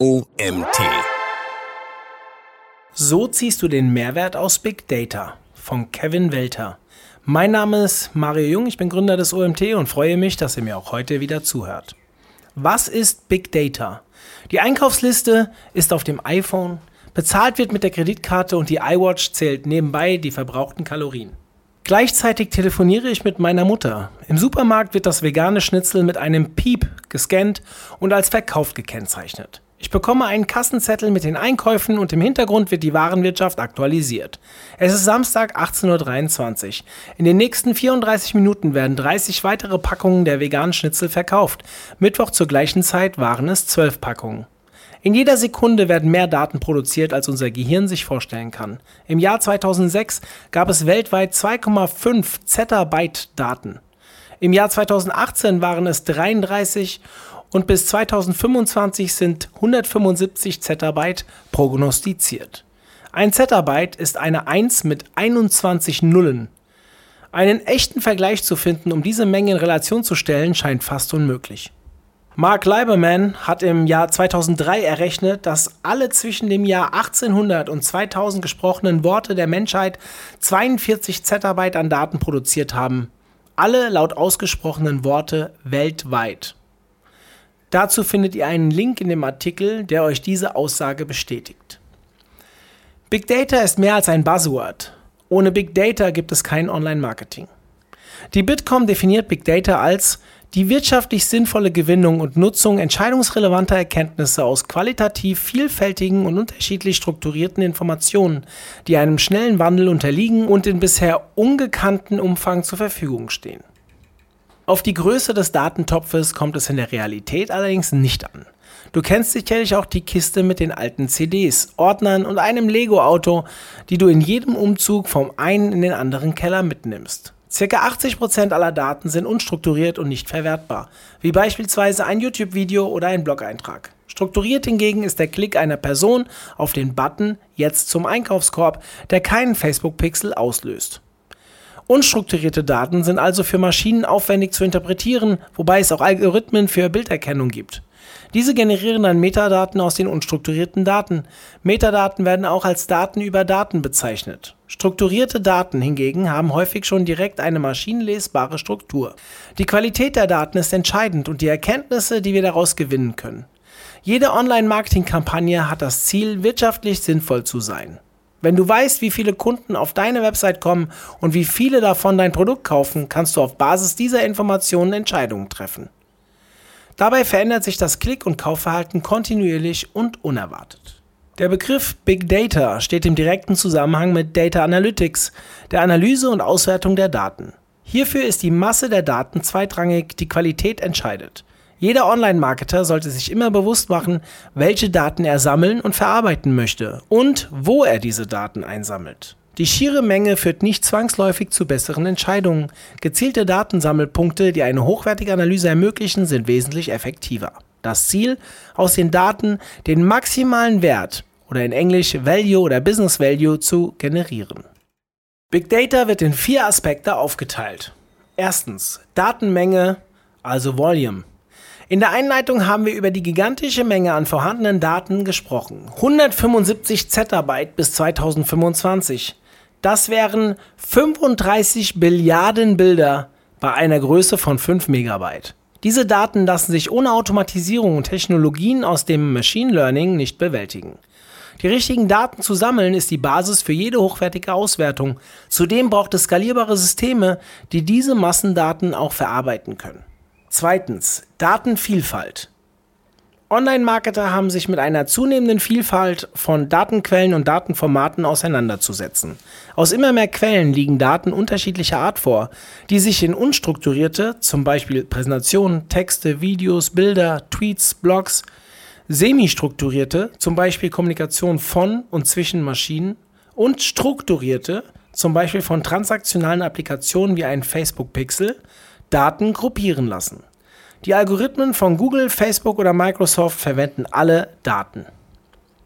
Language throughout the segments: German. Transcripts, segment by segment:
OMT. So ziehst du den Mehrwert aus Big Data von Kevin Welter. Mein Name ist Mario Jung, ich bin Gründer des OMT und freue mich, dass ihr mir auch heute wieder zuhört. Was ist Big Data? Die Einkaufsliste ist auf dem iPhone, bezahlt wird mit der Kreditkarte und die iWatch zählt nebenbei die verbrauchten Kalorien. Gleichzeitig telefoniere ich mit meiner Mutter. Im Supermarkt wird das vegane Schnitzel mit einem Piep gescannt und als verkauft gekennzeichnet. Ich bekomme einen Kassenzettel mit den Einkäufen und im Hintergrund wird die Warenwirtschaft aktualisiert. Es ist Samstag 18.23 Uhr. In den nächsten 34 Minuten werden 30 weitere Packungen der veganen Schnitzel verkauft. Mittwoch zur gleichen Zeit waren es 12 Packungen. In jeder Sekunde werden mehr Daten produziert, als unser Gehirn sich vorstellen kann. Im Jahr 2006 gab es weltweit 2,5 Zettabyte Daten. Im Jahr 2018 waren es 33 und bis 2025 sind 175 Zettabyte prognostiziert. Ein Zettabyte ist eine 1 mit 21 Nullen. Einen echten Vergleich zu finden, um diese Menge in Relation zu stellen, scheint fast unmöglich. Mark Leiberman hat im Jahr 2003 errechnet, dass alle zwischen dem Jahr 1800 und 2000 gesprochenen Worte der Menschheit 42 Zettabyte an Daten produziert haben. Alle laut ausgesprochenen Worte weltweit. Dazu findet ihr einen Link in dem Artikel, der euch diese Aussage bestätigt. Big Data ist mehr als ein Buzzword. Ohne Big Data gibt es kein Online-Marketing. Die Bitkom definiert Big Data als die wirtschaftlich sinnvolle Gewinnung und Nutzung entscheidungsrelevanter Erkenntnisse aus qualitativ vielfältigen und unterschiedlich strukturierten Informationen, die einem schnellen Wandel unterliegen und in bisher ungekannten Umfang zur Verfügung stehen. Auf die Größe des Datentopfes kommt es in der Realität allerdings nicht an. Du kennst sicherlich auch die Kiste mit den alten CDs, Ordnern und einem Lego-Auto, die du in jedem Umzug vom einen in den anderen Keller mitnimmst. Circa 80% aller Daten sind unstrukturiert und nicht verwertbar, wie beispielsweise ein YouTube-Video oder ein Blog-Eintrag. Strukturiert hingegen ist der Klick einer Person auf den Button Jetzt zum Einkaufskorb, der keinen Facebook-Pixel auslöst. Unstrukturierte Daten sind also für Maschinen aufwendig zu interpretieren, wobei es auch Algorithmen für Bilderkennung gibt. Diese generieren dann Metadaten aus den unstrukturierten Daten. Metadaten werden auch als Daten über Daten bezeichnet. Strukturierte Daten hingegen haben häufig schon direkt eine maschinenlesbare Struktur. Die Qualität der Daten ist entscheidend und die Erkenntnisse, die wir daraus gewinnen können. Jede Online-Marketing-Kampagne hat das Ziel, wirtschaftlich sinnvoll zu sein. Wenn du weißt, wie viele Kunden auf deine Website kommen und wie viele davon dein Produkt kaufen, kannst du auf Basis dieser Informationen Entscheidungen treffen. Dabei verändert sich das Klick- und Kaufverhalten kontinuierlich und unerwartet. Der Begriff Big Data steht im direkten Zusammenhang mit Data Analytics, der Analyse und Auswertung der Daten. Hierfür ist die Masse der Daten zweitrangig, die Qualität entscheidet. Jeder Online-Marketer sollte sich immer bewusst machen, welche Daten er sammeln und verarbeiten möchte und wo er diese Daten einsammelt. Die schiere Menge führt nicht zwangsläufig zu besseren Entscheidungen. Gezielte Datensammelpunkte, die eine hochwertige Analyse ermöglichen, sind wesentlich effektiver. Das Ziel, aus den Daten den maximalen Wert oder in Englisch Value oder Business Value zu generieren. Big Data wird in vier Aspekte aufgeteilt. Erstens Datenmenge, also Volume. In der Einleitung haben wir über die gigantische Menge an vorhandenen Daten gesprochen. 175 Zettabyte bis 2025. Das wären 35 Billiarden Bilder bei einer Größe von 5 Megabyte. Diese Daten lassen sich ohne Automatisierung und Technologien aus dem Machine Learning nicht bewältigen. Die richtigen Daten zu sammeln ist die Basis für jede hochwertige Auswertung. Zudem braucht es skalierbare Systeme, die diese Massendaten auch verarbeiten können. Zweitens, Datenvielfalt. Online-Marketer haben sich mit einer zunehmenden Vielfalt von Datenquellen und Datenformaten auseinanderzusetzen. Aus immer mehr Quellen liegen Daten unterschiedlicher Art vor, die sich in unstrukturierte, zum Beispiel Präsentationen, Texte, Videos, Bilder, Tweets, Blogs, semi-strukturierte, zum Beispiel Kommunikation von und zwischen Maschinen, und strukturierte, zum Beispiel von transaktionalen Applikationen wie ein Facebook-Pixel, Daten gruppieren lassen. Die Algorithmen von Google, Facebook oder Microsoft verwenden alle Daten.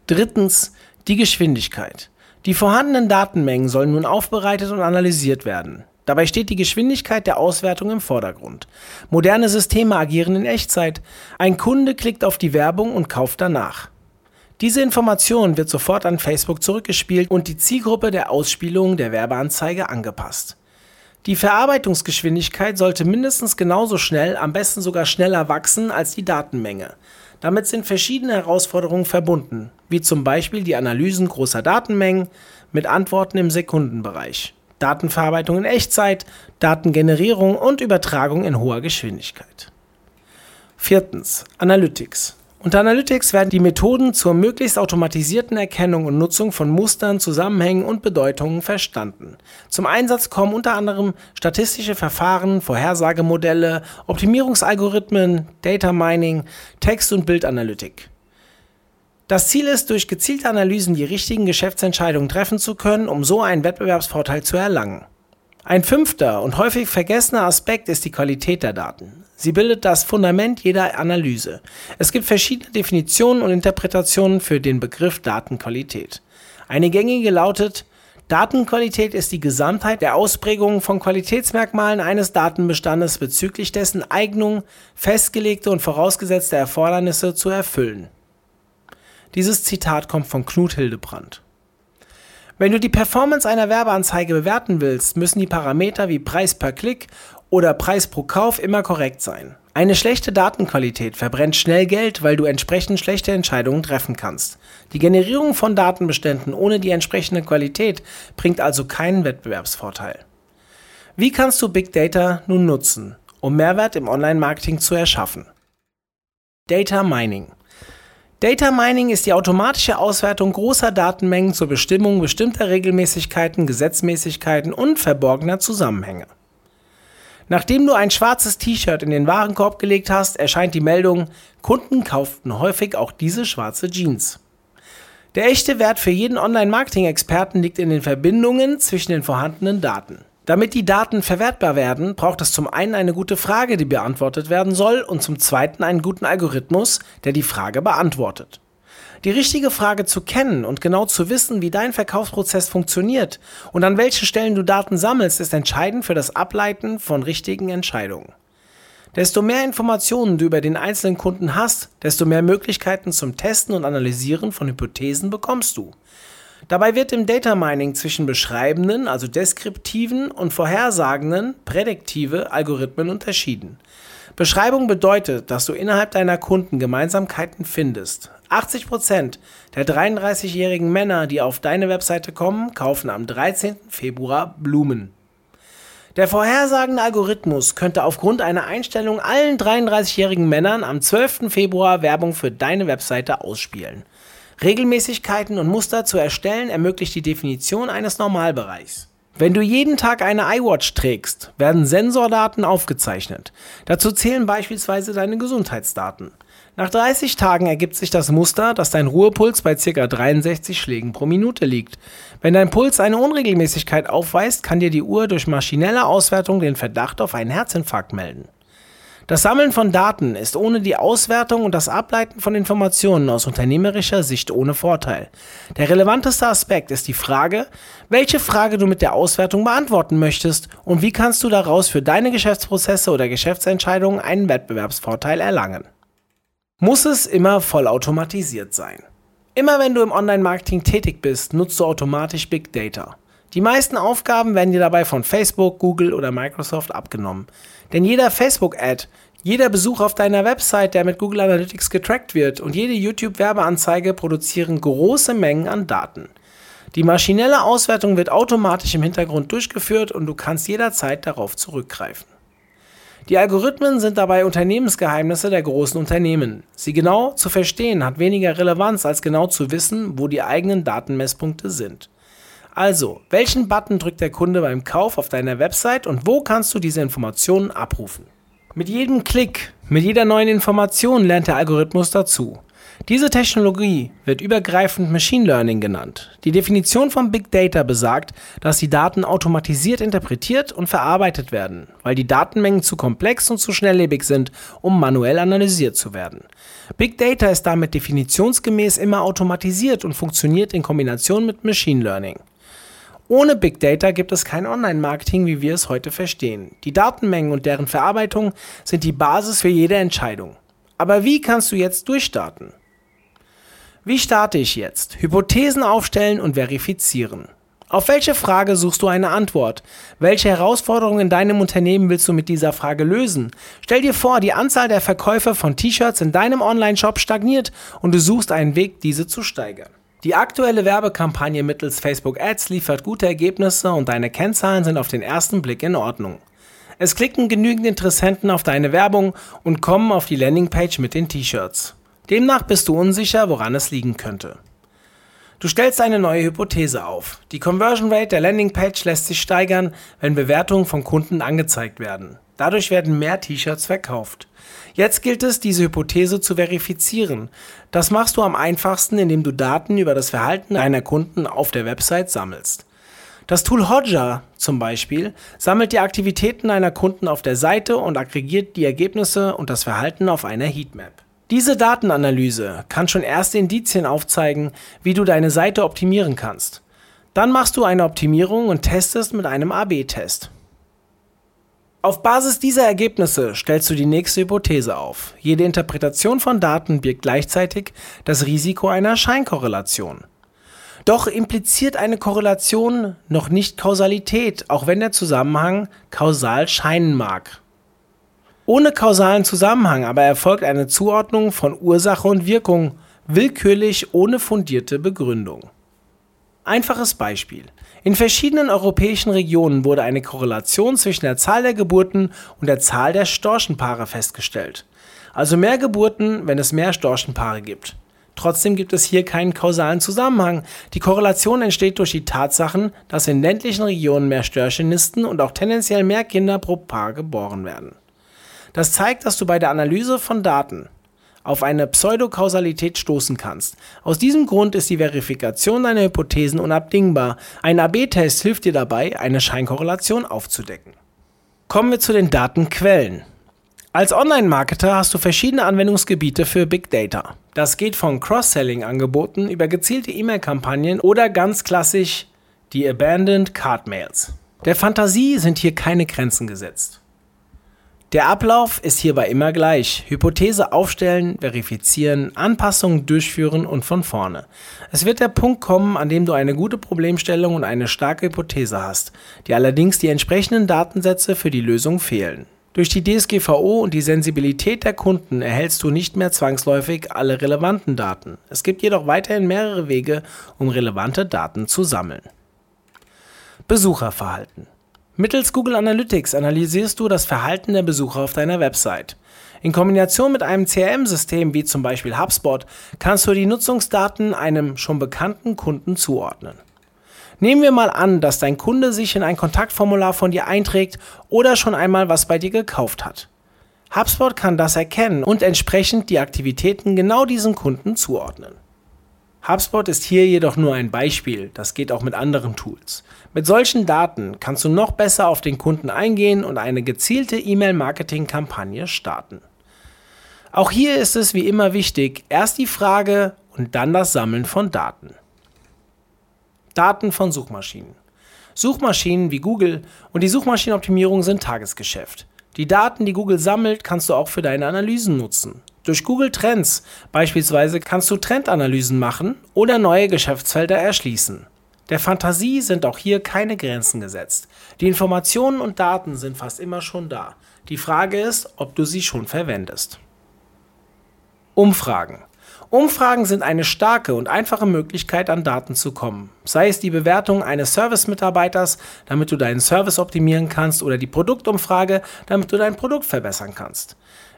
Drittens die Geschwindigkeit. Die vorhandenen Datenmengen sollen nun aufbereitet und analysiert werden. Dabei steht die Geschwindigkeit der Auswertung im Vordergrund. Moderne Systeme agieren in Echtzeit. Ein Kunde klickt auf die Werbung und kauft danach. Diese Information wird sofort an Facebook zurückgespielt und die Zielgruppe der Ausspielung der Werbeanzeige angepasst. Die Verarbeitungsgeschwindigkeit sollte mindestens genauso schnell, am besten sogar schneller wachsen als die Datenmenge. Damit sind verschiedene Herausforderungen verbunden, wie zum Beispiel die Analysen großer Datenmengen mit Antworten im Sekundenbereich, Datenverarbeitung in Echtzeit, Datengenerierung und Übertragung in hoher Geschwindigkeit. Viertens. Analytics. Unter Analytics werden die Methoden zur möglichst automatisierten Erkennung und Nutzung von Mustern, Zusammenhängen und Bedeutungen verstanden. Zum Einsatz kommen unter anderem statistische Verfahren, Vorhersagemodelle, Optimierungsalgorithmen, Data Mining, Text- und Bildanalytik. Das Ziel ist, durch gezielte Analysen die richtigen Geschäftsentscheidungen treffen zu können, um so einen Wettbewerbsvorteil zu erlangen. Ein fünfter und häufig vergessener Aspekt ist die Qualität der Daten. Sie bildet das Fundament jeder Analyse. Es gibt verschiedene Definitionen und Interpretationen für den Begriff Datenqualität. Eine gängige lautet, Datenqualität ist die Gesamtheit der Ausprägungen von Qualitätsmerkmalen eines Datenbestandes bezüglich dessen Eignung, festgelegte und vorausgesetzte Erfordernisse zu erfüllen. Dieses Zitat kommt von Knut Hildebrandt. Wenn du die Performance einer Werbeanzeige bewerten willst, müssen die Parameter wie Preis per Klick oder Preis pro Kauf immer korrekt sein. Eine schlechte Datenqualität verbrennt schnell Geld, weil du entsprechend schlechte Entscheidungen treffen kannst. Die Generierung von Datenbeständen ohne die entsprechende Qualität bringt also keinen Wettbewerbsvorteil. Wie kannst du Big Data nun nutzen, um Mehrwert im Online-Marketing zu erschaffen? Data Mining Data Mining ist die automatische Auswertung großer Datenmengen zur Bestimmung bestimmter Regelmäßigkeiten, Gesetzmäßigkeiten und verborgener Zusammenhänge. Nachdem du ein schwarzes T-Shirt in den Warenkorb gelegt hast, erscheint die Meldung, Kunden kauften häufig auch diese schwarze Jeans. Der echte Wert für jeden Online-Marketing-Experten liegt in den Verbindungen zwischen den vorhandenen Daten. Damit die Daten verwertbar werden, braucht es zum einen eine gute Frage, die beantwortet werden soll, und zum zweiten einen guten Algorithmus, der die Frage beantwortet. Die richtige Frage zu kennen und genau zu wissen, wie dein Verkaufsprozess funktioniert und an welchen Stellen du Daten sammelst, ist entscheidend für das Ableiten von richtigen Entscheidungen. Desto mehr Informationen du über den einzelnen Kunden hast, desto mehr Möglichkeiten zum Testen und Analysieren von Hypothesen bekommst du. Dabei wird im Data Mining zwischen beschreibenden, also deskriptiven und vorhersagenden, prädiktive Algorithmen unterschieden. Beschreibung bedeutet, dass du innerhalb deiner Kunden Gemeinsamkeiten findest. 80% der 33-jährigen Männer, die auf deine Webseite kommen, kaufen am 13. Februar Blumen. Der vorhersagende Algorithmus könnte aufgrund einer Einstellung allen 33-jährigen Männern am 12. Februar Werbung für deine Webseite ausspielen. Regelmäßigkeiten und Muster zu erstellen ermöglicht die Definition eines Normalbereichs. Wenn du jeden Tag eine iWatch trägst, werden Sensordaten aufgezeichnet. Dazu zählen beispielsweise deine Gesundheitsdaten. Nach 30 Tagen ergibt sich das Muster, dass dein Ruhepuls bei ca. 63 Schlägen pro Minute liegt. Wenn dein Puls eine Unregelmäßigkeit aufweist, kann dir die Uhr durch maschinelle Auswertung den Verdacht auf einen Herzinfarkt melden. Das Sammeln von Daten ist ohne die Auswertung und das Ableiten von Informationen aus unternehmerischer Sicht ohne Vorteil. Der relevanteste Aspekt ist die Frage, welche Frage du mit der Auswertung beantworten möchtest und wie kannst du daraus für deine Geschäftsprozesse oder Geschäftsentscheidungen einen Wettbewerbsvorteil erlangen. Muss es immer vollautomatisiert sein? Immer wenn du im Online-Marketing tätig bist, nutzt du automatisch Big Data. Die meisten Aufgaben werden dir dabei von Facebook, Google oder Microsoft abgenommen. Denn jeder Facebook-Ad, jeder Besuch auf deiner Website, der mit Google Analytics getrackt wird und jede YouTube-Werbeanzeige produzieren große Mengen an Daten. Die maschinelle Auswertung wird automatisch im Hintergrund durchgeführt und du kannst jederzeit darauf zurückgreifen. Die Algorithmen sind dabei Unternehmensgeheimnisse der großen Unternehmen. Sie genau zu verstehen hat weniger Relevanz als genau zu wissen, wo die eigenen Datenmesspunkte sind. Also, welchen Button drückt der Kunde beim Kauf auf deiner Website und wo kannst du diese Informationen abrufen? Mit jedem Klick, mit jeder neuen Information lernt der Algorithmus dazu. Diese Technologie wird übergreifend Machine Learning genannt. Die Definition von Big Data besagt, dass die Daten automatisiert interpretiert und verarbeitet werden, weil die Datenmengen zu komplex und zu schnelllebig sind, um manuell analysiert zu werden. Big Data ist damit definitionsgemäß immer automatisiert und funktioniert in Kombination mit Machine Learning. Ohne Big Data gibt es kein Online-Marketing, wie wir es heute verstehen. Die Datenmengen und deren Verarbeitung sind die Basis für jede Entscheidung. Aber wie kannst du jetzt durchstarten? Wie starte ich jetzt? Hypothesen aufstellen und verifizieren. Auf welche Frage suchst du eine Antwort? Welche Herausforderungen in deinem Unternehmen willst du mit dieser Frage lösen? Stell dir vor, die Anzahl der Verkäufer von T-Shirts in deinem Online-Shop stagniert und du suchst einen Weg, diese zu steigern. Die aktuelle Werbekampagne mittels Facebook Ads liefert gute Ergebnisse und deine Kennzahlen sind auf den ersten Blick in Ordnung. Es klicken genügend Interessenten auf deine Werbung und kommen auf die Landingpage mit den T-Shirts. Demnach bist du unsicher, woran es liegen könnte. Du stellst eine neue Hypothese auf. Die Conversion Rate der Landingpage lässt sich steigern, wenn Bewertungen von Kunden angezeigt werden. Dadurch werden mehr T-Shirts verkauft. Jetzt gilt es, diese Hypothese zu verifizieren. Das machst du am einfachsten, indem du Daten über das Verhalten deiner Kunden auf der Website sammelst. Das Tool Hodja zum Beispiel sammelt die Aktivitäten einer Kunden auf der Seite und aggregiert die Ergebnisse und das Verhalten auf einer Heatmap. Diese Datenanalyse kann schon erste Indizien aufzeigen, wie du deine Seite optimieren kannst. Dann machst du eine Optimierung und testest mit einem AB-Test. Auf Basis dieser Ergebnisse stellst du die nächste Hypothese auf. Jede Interpretation von Daten birgt gleichzeitig das Risiko einer Scheinkorrelation. Doch impliziert eine Korrelation noch nicht Kausalität, auch wenn der Zusammenhang kausal scheinen mag. Ohne kausalen Zusammenhang aber erfolgt eine Zuordnung von Ursache und Wirkung, willkürlich ohne fundierte Begründung. Einfaches Beispiel. In verschiedenen europäischen Regionen wurde eine Korrelation zwischen der Zahl der Geburten und der Zahl der Storchenpaare festgestellt. Also mehr Geburten, wenn es mehr Storchenpaare gibt. Trotzdem gibt es hier keinen kausalen Zusammenhang. Die Korrelation entsteht durch die Tatsachen, dass in ländlichen Regionen mehr Störche nisten und auch tendenziell mehr Kinder pro Paar geboren werden. Das zeigt, dass du bei der Analyse von Daten auf eine Pseudokausalität stoßen kannst. Aus diesem Grund ist die Verifikation deiner Hypothesen unabdingbar. Ein AB-Test hilft dir dabei, eine Scheinkorrelation aufzudecken. Kommen wir zu den Datenquellen. Als Online-Marketer hast du verschiedene Anwendungsgebiete für Big Data. Das geht von Cross-Selling-Angeboten über gezielte E-Mail-Kampagnen oder ganz klassisch die Abandoned Card Mails. Der Fantasie sind hier keine Grenzen gesetzt. Der Ablauf ist hierbei immer gleich. Hypothese aufstellen, verifizieren, Anpassungen durchführen und von vorne. Es wird der Punkt kommen, an dem du eine gute Problemstellung und eine starke Hypothese hast, die allerdings die entsprechenden Datensätze für die Lösung fehlen. Durch die DSGVO und die Sensibilität der Kunden erhältst du nicht mehr zwangsläufig alle relevanten Daten. Es gibt jedoch weiterhin mehrere Wege, um relevante Daten zu sammeln. Besucherverhalten. Mittels Google Analytics analysierst du das Verhalten der Besucher auf deiner Website. In Kombination mit einem CRM-System wie zum Beispiel HubSpot kannst du die Nutzungsdaten einem schon bekannten Kunden zuordnen. Nehmen wir mal an, dass dein Kunde sich in ein Kontaktformular von dir einträgt oder schon einmal was bei dir gekauft hat. HubSpot kann das erkennen und entsprechend die Aktivitäten genau diesem Kunden zuordnen. HubSpot ist hier jedoch nur ein Beispiel, das geht auch mit anderen Tools. Mit solchen Daten kannst du noch besser auf den Kunden eingehen und eine gezielte E-Mail-Marketing-Kampagne starten. Auch hier ist es wie immer wichtig, erst die Frage und dann das Sammeln von Daten. Daten von Suchmaschinen. Suchmaschinen wie Google und die Suchmaschinenoptimierung sind Tagesgeschäft. Die Daten, die Google sammelt, kannst du auch für deine Analysen nutzen. Durch Google Trends beispielsweise kannst du Trendanalysen machen oder neue Geschäftsfelder erschließen. Der Fantasie sind auch hier keine Grenzen gesetzt. Die Informationen und Daten sind fast immer schon da. Die Frage ist, ob du sie schon verwendest. Umfragen. Umfragen sind eine starke und einfache Möglichkeit, an Daten zu kommen. Sei es die Bewertung eines Service-Mitarbeiters, damit du deinen Service optimieren kannst, oder die Produktumfrage, damit du dein Produkt verbessern kannst.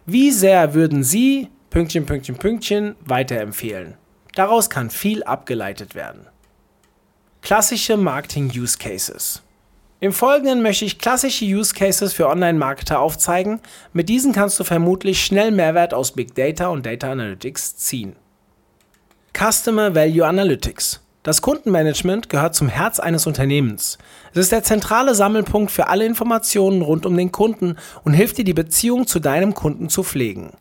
Wie sehr würden Sie Pünktchen, Pünktchen, Pünktchen weiterempfehlen? Daraus kann viel abgeleitet werden. Klassische Marketing Use Cases. Im Folgenden möchte ich klassische Use Cases für Online-Marketer aufzeigen. Mit diesen kannst du vermutlich schnell Mehrwert aus Big Data und Data Analytics ziehen. Customer Value Analytics. Das Kundenmanagement gehört zum Herz eines Unternehmens. Es ist der zentrale Sammelpunkt für alle Informationen rund um den Kunden und hilft dir, die Beziehung zu deinem Kunden zu pflegen.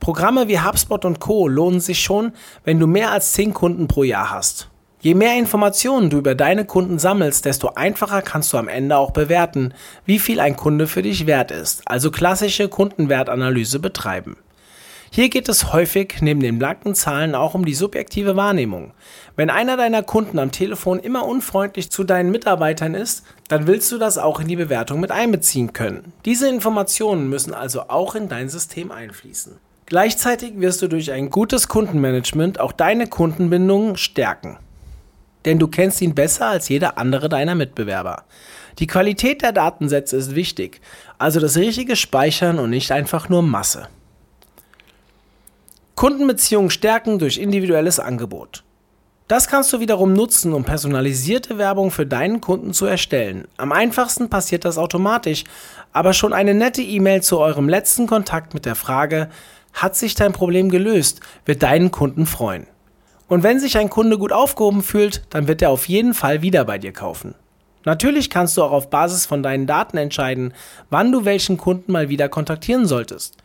Programme wie HubSpot und Co. lohnen sich schon, wenn du mehr als 10 Kunden pro Jahr hast. Je mehr Informationen du über deine Kunden sammelst, desto einfacher kannst du am Ende auch bewerten, wie viel ein Kunde für dich wert ist, also klassische Kundenwertanalyse betreiben. Hier geht es häufig neben den blanken Zahlen auch um die subjektive Wahrnehmung. Wenn einer deiner Kunden am Telefon immer unfreundlich zu deinen Mitarbeitern ist, dann willst du das auch in die Bewertung mit einbeziehen können. Diese Informationen müssen also auch in dein System einfließen. Gleichzeitig wirst du durch ein gutes Kundenmanagement auch deine Kundenbindung stärken. Denn du kennst ihn besser als jeder andere deiner Mitbewerber. Die Qualität der Datensätze ist wichtig, also das richtige Speichern und nicht einfach nur Masse. Kundenbeziehungen stärken durch individuelles Angebot. Das kannst du wiederum nutzen, um personalisierte Werbung für deinen Kunden zu erstellen. Am einfachsten passiert das automatisch, aber schon eine nette E-Mail zu eurem letzten Kontakt mit der Frage, hat sich dein Problem gelöst, wird deinen Kunden freuen. Und wenn sich ein Kunde gut aufgehoben fühlt, dann wird er auf jeden Fall wieder bei dir kaufen. Natürlich kannst du auch auf Basis von deinen Daten entscheiden, wann du welchen Kunden mal wieder kontaktieren solltest.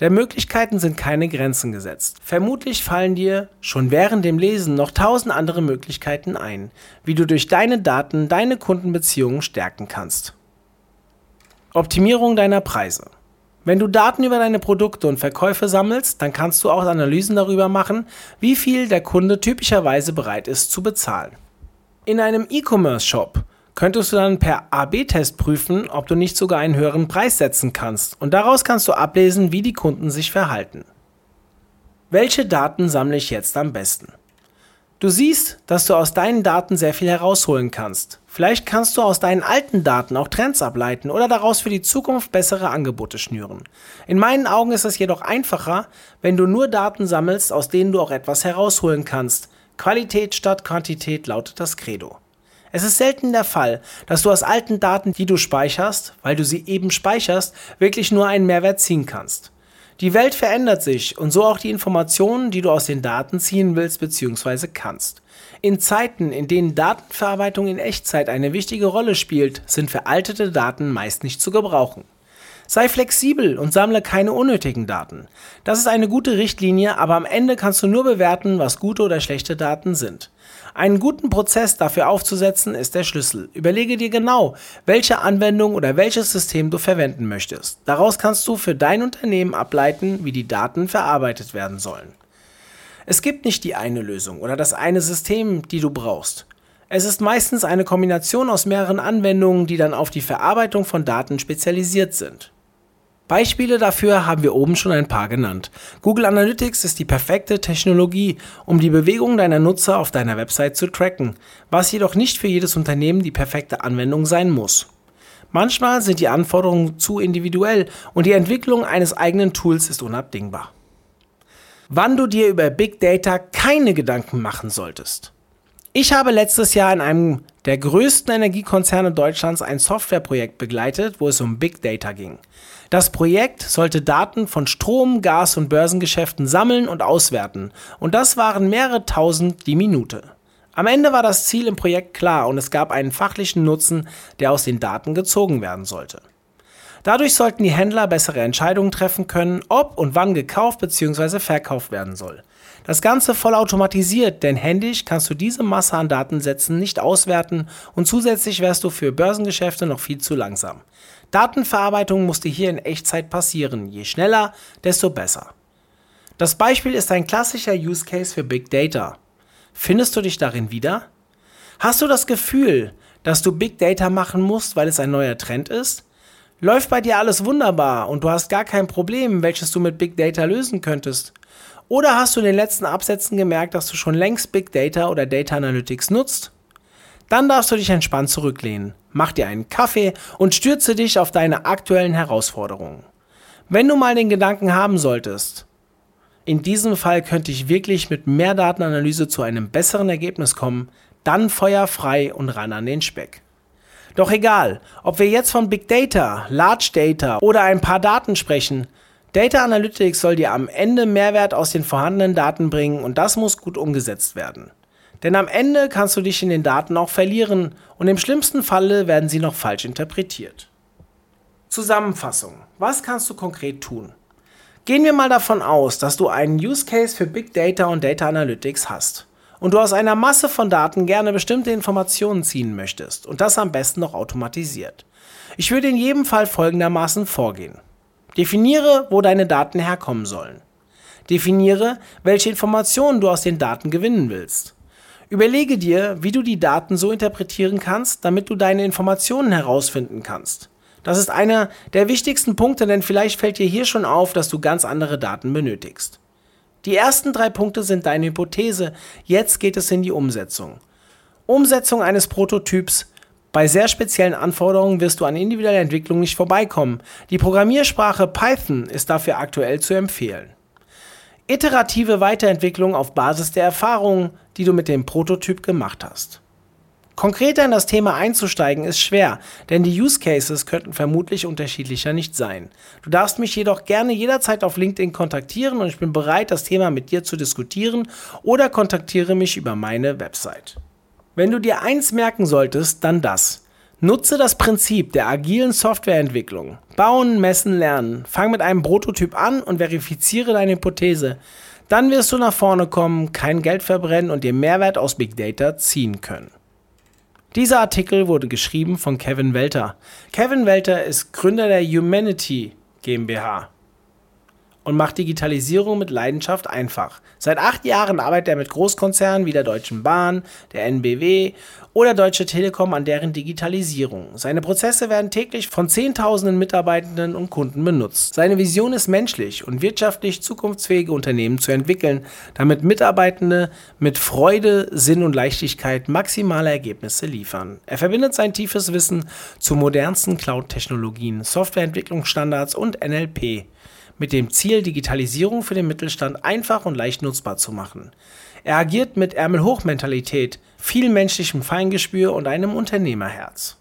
Der Möglichkeiten sind keine Grenzen gesetzt. Vermutlich fallen dir schon während dem Lesen noch tausend andere Möglichkeiten ein, wie du durch deine Daten deine Kundenbeziehungen stärken kannst. Optimierung deiner Preise. Wenn du Daten über deine Produkte und Verkäufe sammelst, dann kannst du auch Analysen darüber machen, wie viel der Kunde typischerweise bereit ist zu bezahlen. In einem E-Commerce-Shop könntest du dann per AB-Test prüfen, ob du nicht sogar einen höheren Preis setzen kannst. Und daraus kannst du ablesen, wie die Kunden sich verhalten. Welche Daten sammle ich jetzt am besten? Du siehst, dass du aus deinen Daten sehr viel herausholen kannst. Vielleicht kannst du aus deinen alten Daten auch Trends ableiten oder daraus für die Zukunft bessere Angebote schnüren. In meinen Augen ist es jedoch einfacher, wenn du nur Daten sammelst, aus denen du auch etwas herausholen kannst. Qualität statt Quantität lautet das Credo. Es ist selten der Fall, dass du aus alten Daten, die du speicherst, weil du sie eben speicherst, wirklich nur einen Mehrwert ziehen kannst. Die Welt verändert sich und so auch die Informationen, die du aus den Daten ziehen willst bzw. kannst. In Zeiten, in denen Datenverarbeitung in Echtzeit eine wichtige Rolle spielt, sind veraltete Daten meist nicht zu gebrauchen. Sei flexibel und sammle keine unnötigen Daten. Das ist eine gute Richtlinie, aber am Ende kannst du nur bewerten, was gute oder schlechte Daten sind. Einen guten Prozess dafür aufzusetzen ist der Schlüssel. Überlege dir genau, welche Anwendung oder welches System du verwenden möchtest. Daraus kannst du für dein Unternehmen ableiten, wie die Daten verarbeitet werden sollen. Es gibt nicht die eine Lösung oder das eine System, die du brauchst. Es ist meistens eine Kombination aus mehreren Anwendungen, die dann auf die Verarbeitung von Daten spezialisiert sind. Beispiele dafür haben wir oben schon ein paar genannt. Google Analytics ist die perfekte Technologie, um die Bewegung deiner Nutzer auf deiner Website zu tracken, was jedoch nicht für jedes Unternehmen die perfekte Anwendung sein muss. Manchmal sind die Anforderungen zu individuell und die Entwicklung eines eigenen Tools ist unabdingbar. Wann du dir über Big Data keine Gedanken machen solltest. Ich habe letztes Jahr in einem der größten Energiekonzerne Deutschlands ein Softwareprojekt begleitet, wo es um Big Data ging. Das Projekt sollte Daten von Strom, Gas und Börsengeschäften sammeln und auswerten, und das waren mehrere tausend die Minute. Am Ende war das Ziel im Projekt klar und es gab einen fachlichen Nutzen, der aus den Daten gezogen werden sollte. Dadurch sollten die Händler bessere Entscheidungen treffen können, ob und wann gekauft bzw. verkauft werden soll. Das Ganze vollautomatisiert, denn händisch kannst du diese Masse an Datensätzen nicht auswerten und zusätzlich wärst du für Börsengeschäfte noch viel zu langsam. Datenverarbeitung musste hier in Echtzeit passieren. Je schneller, desto besser. Das Beispiel ist ein klassischer Use Case für Big Data. Findest du dich darin wieder? Hast du das Gefühl, dass du Big Data machen musst, weil es ein neuer Trend ist? Läuft bei dir alles wunderbar und du hast gar kein Problem, welches du mit Big Data lösen könntest? Oder hast du in den letzten Absätzen gemerkt, dass du schon längst Big Data oder Data Analytics nutzt? Dann darfst du dich entspannt zurücklehnen, mach dir einen Kaffee und stürze dich auf deine aktuellen Herausforderungen. Wenn du mal den Gedanken haben solltest, in diesem Fall könnte ich wirklich mit mehr Datenanalyse zu einem besseren Ergebnis kommen, dann Feuer frei und ran an den Speck. Doch egal, ob wir jetzt von Big Data, Large Data oder ein paar Daten sprechen, Data Analytics soll dir am Ende Mehrwert aus den vorhandenen Daten bringen und das muss gut umgesetzt werden. Denn am Ende kannst du dich in den Daten auch verlieren und im schlimmsten Falle werden sie noch falsch interpretiert. Zusammenfassung. Was kannst du konkret tun? Gehen wir mal davon aus, dass du einen Use Case für Big Data und Data Analytics hast und du aus einer Masse von Daten gerne bestimmte Informationen ziehen möchtest und das am besten noch automatisiert. Ich würde in jedem Fall folgendermaßen vorgehen. Definiere, wo deine Daten herkommen sollen. Definiere, welche Informationen du aus den Daten gewinnen willst. Überlege dir, wie du die Daten so interpretieren kannst, damit du deine Informationen herausfinden kannst. Das ist einer der wichtigsten Punkte, denn vielleicht fällt dir hier schon auf, dass du ganz andere Daten benötigst. Die ersten drei Punkte sind deine Hypothese, jetzt geht es in die Umsetzung. Umsetzung eines Prototyps. Bei sehr speziellen Anforderungen wirst du an individueller Entwicklung nicht vorbeikommen. Die Programmiersprache Python ist dafür aktuell zu empfehlen. Iterative Weiterentwicklung auf Basis der Erfahrungen, die du mit dem Prototyp gemacht hast. Konkreter in das Thema einzusteigen ist schwer, denn die Use Cases könnten vermutlich unterschiedlicher nicht sein. Du darfst mich jedoch gerne jederzeit auf LinkedIn kontaktieren und ich bin bereit, das Thema mit dir zu diskutieren oder kontaktiere mich über meine Website. Wenn du dir eins merken solltest, dann das. Nutze das Prinzip der agilen Softwareentwicklung. Bauen, messen, lernen. Fang mit einem Prototyp an und verifiziere deine Hypothese. Dann wirst du nach vorne kommen, kein Geld verbrennen und dir Mehrwert aus Big Data ziehen können. Dieser Artikel wurde geschrieben von Kevin Welter. Kevin Welter ist Gründer der Humanity GmbH und macht Digitalisierung mit Leidenschaft einfach. Seit acht Jahren arbeitet er mit Großkonzernen wie der Deutschen Bahn, der NBW oder Deutsche Telekom an deren Digitalisierung. Seine Prozesse werden täglich von Zehntausenden Mitarbeitenden und Kunden benutzt. Seine Vision ist menschlich und wirtschaftlich zukunftsfähige Unternehmen zu entwickeln, damit Mitarbeitende mit Freude, Sinn und Leichtigkeit maximale Ergebnisse liefern. Er verbindet sein tiefes Wissen zu modernsten Cloud-Technologien, Softwareentwicklungsstandards und NLP mit dem Ziel, Digitalisierung für den Mittelstand einfach und leicht nutzbar zu machen. Er agiert mit Ärmelhochmentalität, viel menschlichem Feingespür und einem Unternehmerherz.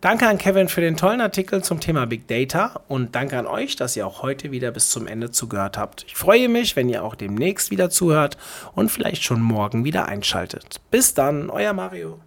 Danke an Kevin für den tollen Artikel zum Thema Big Data und danke an euch, dass ihr auch heute wieder bis zum Ende zugehört habt. Ich freue mich, wenn ihr auch demnächst wieder zuhört und vielleicht schon morgen wieder einschaltet. Bis dann, euer Mario.